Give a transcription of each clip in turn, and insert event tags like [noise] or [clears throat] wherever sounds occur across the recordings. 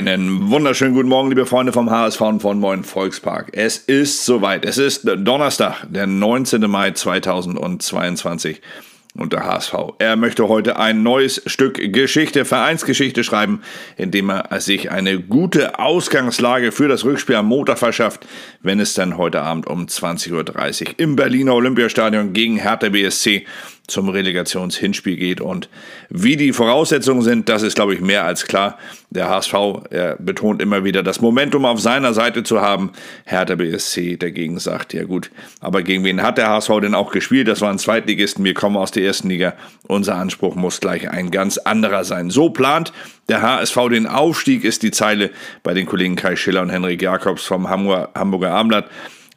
Einen wunderschönen guten Morgen, liebe Freunde vom HSV und von Moin Volkspark. Es ist soweit. Es ist Donnerstag, der 19. Mai 2022 und der HSV. Er möchte heute ein neues Stück Geschichte, Vereinsgeschichte schreiben, indem er sich eine gute Ausgangslage für das Rückspiel am Montag verschafft, wenn es dann heute Abend um 20.30 Uhr im Berliner Olympiastadion gegen Hertha BSC zum Relegationshinspiel geht. Und wie die Voraussetzungen sind, das ist, glaube ich, mehr als klar. Der HSV betont immer wieder, das Momentum auf seiner Seite zu haben. Hertha BSC dagegen sagt, ja gut, aber gegen wen hat der HSV denn auch gespielt? Das waren Zweitligisten, wir kommen aus der ersten Liga. Unser Anspruch muss gleich ein ganz anderer sein. So plant der HSV den Aufstieg, ist die Zeile bei den Kollegen Kai Schiller und Henrik Jakobs vom Hamburger, Hamburger Armblatt.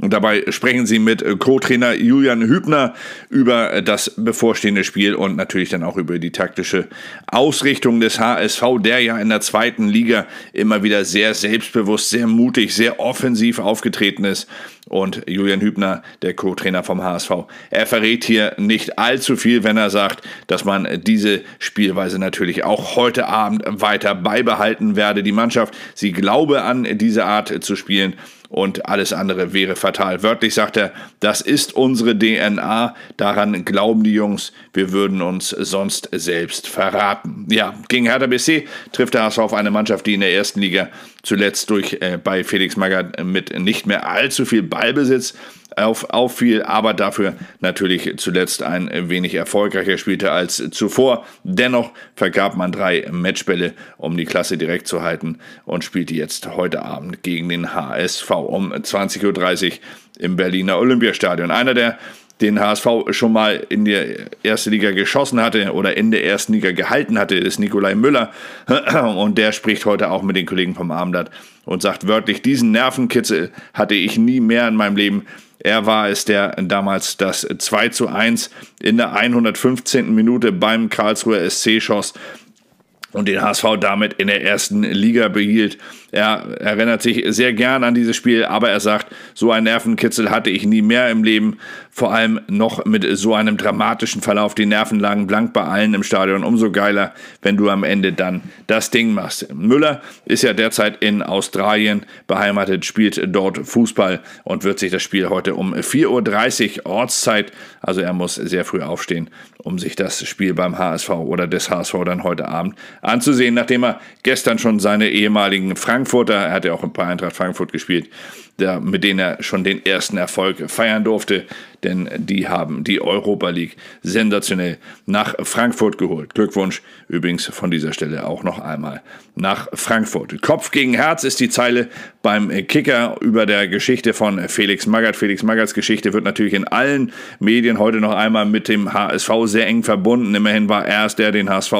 Dabei sprechen sie mit äh, Co-Trainer Julian Hübner über äh, das bevorstehende Spiel und natürlich dann auch über die taktische Ausrichtung des HSV, der ja in der zweiten Liga immer wieder sehr selbstbewusst, sehr mutig, sehr offensiv aufgetreten ist. Und Julian Hübner, der Co-Trainer vom HSV, er verrät hier nicht allzu viel, wenn er sagt, dass man diese Spielweise natürlich auch heute Abend weiter beibehalten werde. Die Mannschaft, sie glaube an diese Art zu spielen und alles andere wäre fatal. Wörtlich sagt er, das ist unsere DNA, daran glauben die Jungs, wir würden uns sonst selbst verraten. Ja, gegen Hertha BC trifft der HSV auf eine Mannschaft, die in der ersten Liga zuletzt durch äh, bei Felix Magath mit nicht mehr allzu viel Ballbesitz auf, auffiel, aber dafür natürlich zuletzt ein wenig erfolgreicher spielte als zuvor. Dennoch vergab man drei Matchbälle, um die Klasse direkt zu halten und spielte jetzt heute Abend gegen den HSV um 20.30 Uhr im Berliner Olympiastadion. Einer der den HSV schon mal in die erste Liga geschossen hatte oder in der ersten Liga gehalten hatte, ist Nikolai Müller. [clears throat] Und der spricht heute auch mit den Kollegen vom Abendblatt und sagt wörtlich, diesen Nervenkitzel hatte ich nie mehr in meinem Leben. Er war es, der damals das 2 zu 1 in der 115. Minute beim Karlsruher SC schoss und den HSV damit in der ersten Liga behielt. Er erinnert sich sehr gern an dieses Spiel, aber er sagt, so ein Nervenkitzel hatte ich nie mehr im Leben. Vor allem noch mit so einem dramatischen Verlauf. Die Nerven lagen blank bei allen im Stadion. Umso geiler, wenn du am Ende dann das Ding machst. Müller ist ja derzeit in Australien beheimatet, spielt dort Fußball und wird sich das Spiel heute um 4.30 Uhr Ortszeit, also er muss sehr früh aufstehen, um sich das Spiel beim HSV oder des HSV dann heute Abend anzusehen, nachdem er gestern schon seine ehemaligen Frank Frankfurter, er hat ja auch ein paar Eintracht Frankfurt gespielt, der, mit denen er schon den ersten Erfolg feiern durfte, denn die haben die Europa League sensationell nach Frankfurt geholt. Glückwunsch übrigens von dieser Stelle auch noch einmal nach Frankfurt. Kopf gegen Herz ist die Zeile beim Kicker über der Geschichte von Felix Magath. Felix Magaths Geschichte wird natürlich in allen Medien heute noch einmal mit dem HSV sehr eng verbunden. Immerhin war er es, der den HSV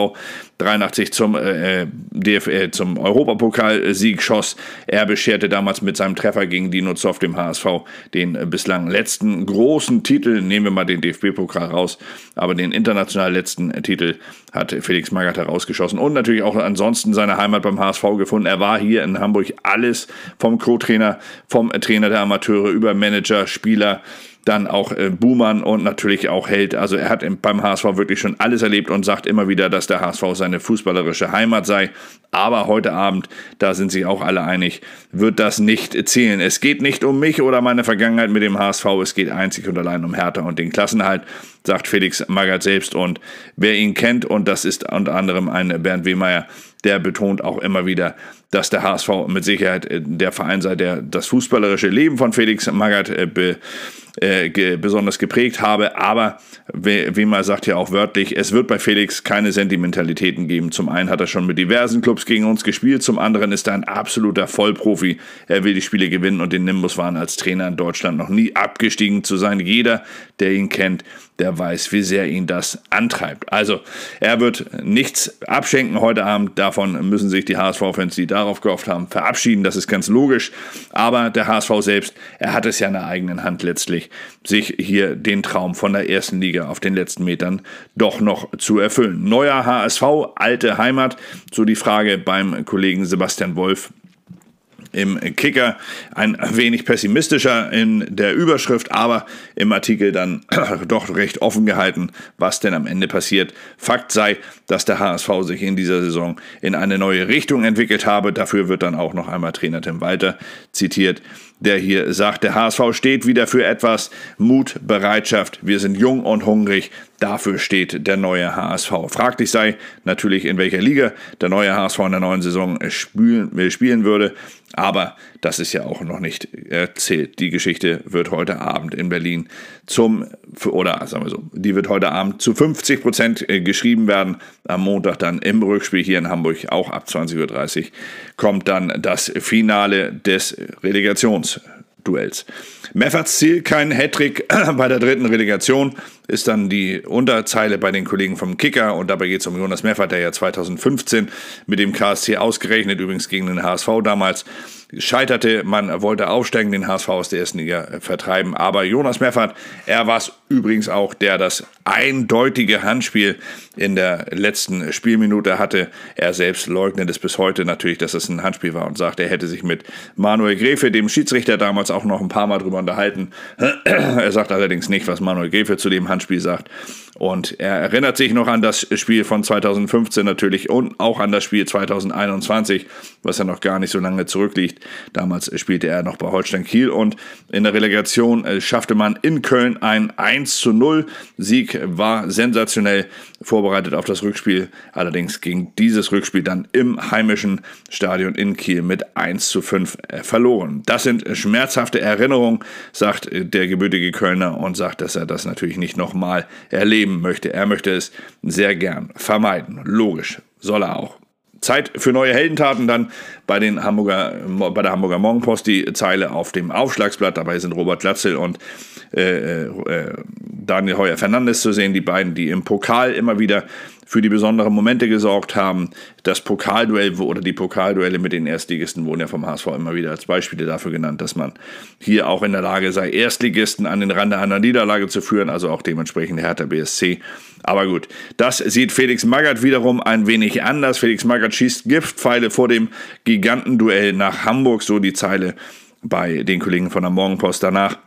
83 zum, äh, DF, äh, zum Europapokalsieg schoss. Er bescherte damals mit seinem Treffer gegen Dino Zoff dem HSV den äh, bislang letzten großen Titel. Nehmen wir mal den DFB-Pokal raus, aber den international letzten Titel hat Felix Magath herausgeschossen und natürlich auch ansonsten seine Heimat beim HSV gefunden. Er war hier in Hamburg alles vom Co-Trainer, vom Trainer der Amateure über Manager, Spieler, dann auch äh, Buhmann und natürlich auch Held. Also er hat beim HSV wirklich schon alles erlebt und sagt immer wieder, dass der HSV seine fußballerische Heimat sei. Aber heute Abend, da sind sich auch alle einig, wird das nicht zählen. Es geht nicht um mich oder meine Vergangenheit mit dem HSV, es geht einzig und allein um Hertha und den Klassenhalt, sagt Felix Magath selbst. Und wer ihn kennt, und das ist unter anderem ein Bernd Wehmeier, der betont auch immer wieder, dass der HSV mit Sicherheit äh, der Verein sei, der das fußballerische Leben von Felix Magath äh, be, äh, ge, besonders geprägt habe. Aber wie man sagt ja auch wörtlich, es wird bei Felix keine Sentimentalitäten geben. Zum einen hat er schon mit diversen Clubs gegen uns gespielt, zum anderen ist er ein absoluter Vollprofi. Er will die Spiele gewinnen und den Nimbus waren als Trainer in Deutschland noch nie abgestiegen zu sein. Jeder, der ihn kennt, der weiß, wie sehr ihn das antreibt. Also, er wird nichts abschenken heute Abend. Davon müssen sich die HSV-Fans, die darauf gehofft haben, verabschieden. Das ist ganz logisch. Aber der HSV selbst, er hat es ja in der eigenen Hand letztlich, sich hier den Traum von der ersten Liga auf den letzten Metern doch noch zu erfüllen. Neuer HSV, alte Heimat. So die Frage beim Kollegen Sebastian Wolf im Kicker ein wenig pessimistischer in der Überschrift, aber im Artikel dann [clears throat] doch recht offen gehalten, was denn am Ende passiert. Fakt sei, dass der HSV sich in dieser Saison in eine neue Richtung entwickelt habe. Dafür wird dann auch noch einmal Trainer Tim Walter zitiert, der hier sagt, der HSV steht wieder für etwas Mut, Bereitschaft. Wir sind jung und hungrig. Dafür steht der neue HSV. Fraglich sei natürlich, in welcher Liga der neue HSV in der neuen Saison spielen, spielen würde. Aber das ist ja auch noch nicht erzählt. Die Geschichte wird heute Abend in Berlin zum, oder sagen wir so, die wird heute Abend zu 50 Prozent äh, geschrieben werden. Am Montag dann im Rückspiel hier in Hamburg, auch ab 20.30 Uhr, kommt dann das Finale des Relegationsduells. Mefferts Ziel, kein Hattrick [clears throat] bei der dritten Relegation ist dann die Unterzeile bei den Kollegen vom Kicker und dabei geht es um Jonas Meffert, der ja 2015 mit dem KSC ausgerechnet, übrigens gegen den HSV damals, scheiterte. Man wollte aufsteigen, den HSV aus der ersten Liga vertreiben, aber Jonas Meffert, er war es übrigens auch, der das eindeutige Handspiel in der letzten Spielminute hatte. Er selbst leugnet es bis heute natürlich, dass es ein Handspiel war und sagt, er hätte sich mit Manuel Gräfe, dem Schiedsrichter damals auch noch ein paar Mal drüber unterhalten. [clears throat] er sagt allerdings nicht, was Manuel Gräfe zu dem Handspiel sagt. Und er erinnert sich noch an das Spiel von 2015 natürlich und auch an das Spiel 2021, was ja noch gar nicht so lange zurückliegt. Damals spielte er noch bei Holstein Kiel und in der Relegation äh, schaffte man in Köln ein 1 zu 0. Sieg war sensationell vorbereitet auf das Rückspiel. Allerdings ging dieses Rückspiel dann im heimischen Stadion in Kiel mit 1 zu 5 äh, verloren. Das sind schmerzhafte Erinnerungen, sagt der gebürtige Kölner und sagt, dass er das natürlich nicht nochmal erlebt erleben möchte. Er möchte es sehr gern vermeiden. Logisch, soll er auch. Zeit für neue Heldentaten dann bei, den Hamburger, bei der Hamburger Morgenpost die Zeile auf dem Aufschlagsblatt. Dabei sind Robert Glatzel und äh, äh, Daniel Heuer Fernandes zu sehen, die beiden, die im Pokal immer wieder für die besonderen Momente gesorgt haben. Das Pokalduell oder die Pokalduelle mit den Erstligisten wurden ja vom HSV immer wieder als Beispiele dafür genannt, dass man hier auch in der Lage sei, Erstligisten an den Rande einer Niederlage zu führen, also auch dementsprechend Hertha BSC. Aber gut, das sieht Felix Magath wiederum ein wenig anders. Felix Magath schießt Giftpfeile vor dem Gigantenduell nach Hamburg, so die Zeile bei den Kollegen von der Morgenpost danach.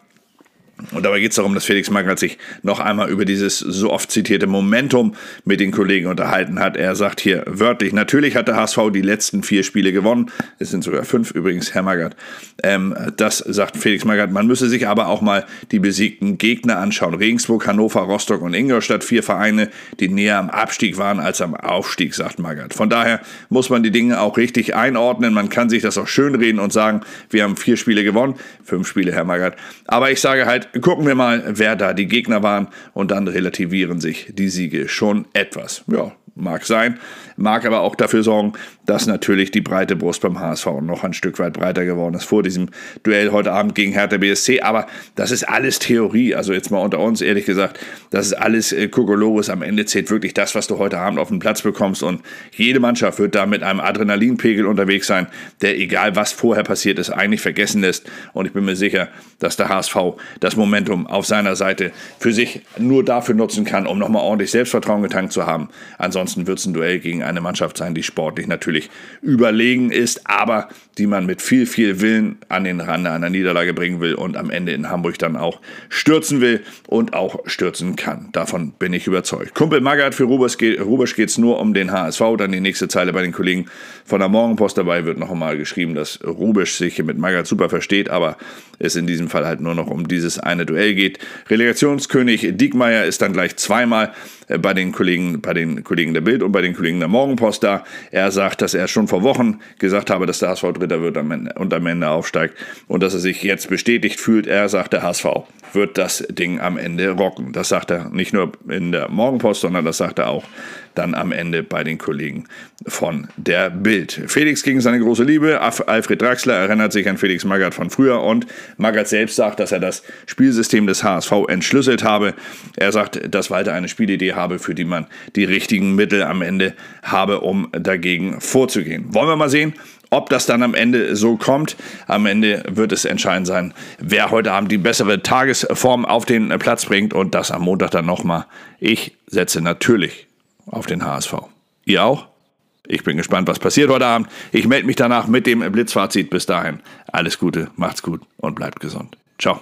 Und dabei geht es darum, dass Felix Magath sich noch einmal über dieses so oft zitierte Momentum mit den Kollegen unterhalten hat. Er sagt hier wörtlich, natürlich hat der HSV die letzten vier Spiele gewonnen. Es sind sogar fünf übrigens, Herr Magath. Ähm, das sagt Felix Magath. Man müsse sich aber auch mal die besiegten Gegner anschauen. Regensburg, Hannover, Rostock und Ingolstadt. Vier Vereine, die näher am Abstieg waren als am Aufstieg, sagt Magath. Von daher muss man die Dinge auch richtig einordnen. Man kann sich das auch schönreden und sagen, wir haben vier Spiele gewonnen. Fünf Spiele, Herr Magath. Aber ich sage halt, gucken wir mal, wer da die Gegner waren und dann relativieren sich die Siege schon etwas. Ja, mag sein, mag aber auch dafür sorgen, dass natürlich die breite Brust beim HSV noch ein Stück weit breiter geworden ist vor diesem Duell heute Abend gegen Hertha BSC. Aber das ist alles Theorie. Also jetzt mal unter uns, ehrlich gesagt, das ist alles äh, Kokolores. Am Ende zählt wirklich das, was du heute Abend auf dem Platz bekommst. Und jede Mannschaft wird da mit einem Adrenalinpegel unterwegs sein, der egal was vorher passiert ist, eigentlich vergessen lässt. Und ich bin mir sicher, dass der HSV das Momentum auf seiner Seite für sich nur dafür nutzen kann, um nochmal ordentlich Selbstvertrauen getankt zu haben. Ansonsten wird es ein Duell gegen eine Mannschaft sein, die sportlich natürlich überlegen ist, aber die man mit viel, viel Willen an den Rande einer Niederlage bringen will und am Ende in Hamburg dann auch stürzen will und auch stürzen kann. Davon bin ich überzeugt. Kumpel Magath für Rubisch geht es nur um den HSV. Dann die nächste Zeile bei den Kollegen von der Morgenpost. Dabei wird noch einmal geschrieben, dass Rubisch sich mit Magath super versteht, aber es in diesem Fall halt nur noch um dieses eine Duell geht. Relegationskönig Diekmeyer ist dann gleich zweimal bei den Kollegen, bei den Kollegen der Bild und bei den Kollegen der Morgenpost da. Er sagt, dass er schon vor Wochen gesagt habe, dass der HSV Dritter wird und am Ende aufsteigt und dass er sich jetzt bestätigt fühlt. Er sagt, der HSV wird das Ding am Ende rocken. Das sagt er nicht nur in der Morgenpost, sondern das sagt er auch dann am Ende bei den Kollegen von der Bild. Felix gegen seine große Liebe. Alfred Draxler erinnert sich an Felix Magath von früher und Magath selbst sagt, dass er das Spielsystem des HSV entschlüsselt habe. Er sagt, dass Walter eine Spielidee habe, für die man die richtigen Mittel am Ende habe, um dagegen vorzugehen. Wollen wir mal sehen, ob das dann am Ende so kommt, am Ende wird es entscheidend sein, wer heute Abend die bessere Tagesform auf den Platz bringt und das am Montag dann nochmal. Ich setze natürlich auf den HSV. Ihr auch? Ich bin gespannt, was passiert heute Abend. Ich melde mich danach mit dem Blitzfazit. Bis dahin, alles Gute, macht's gut und bleibt gesund. Ciao.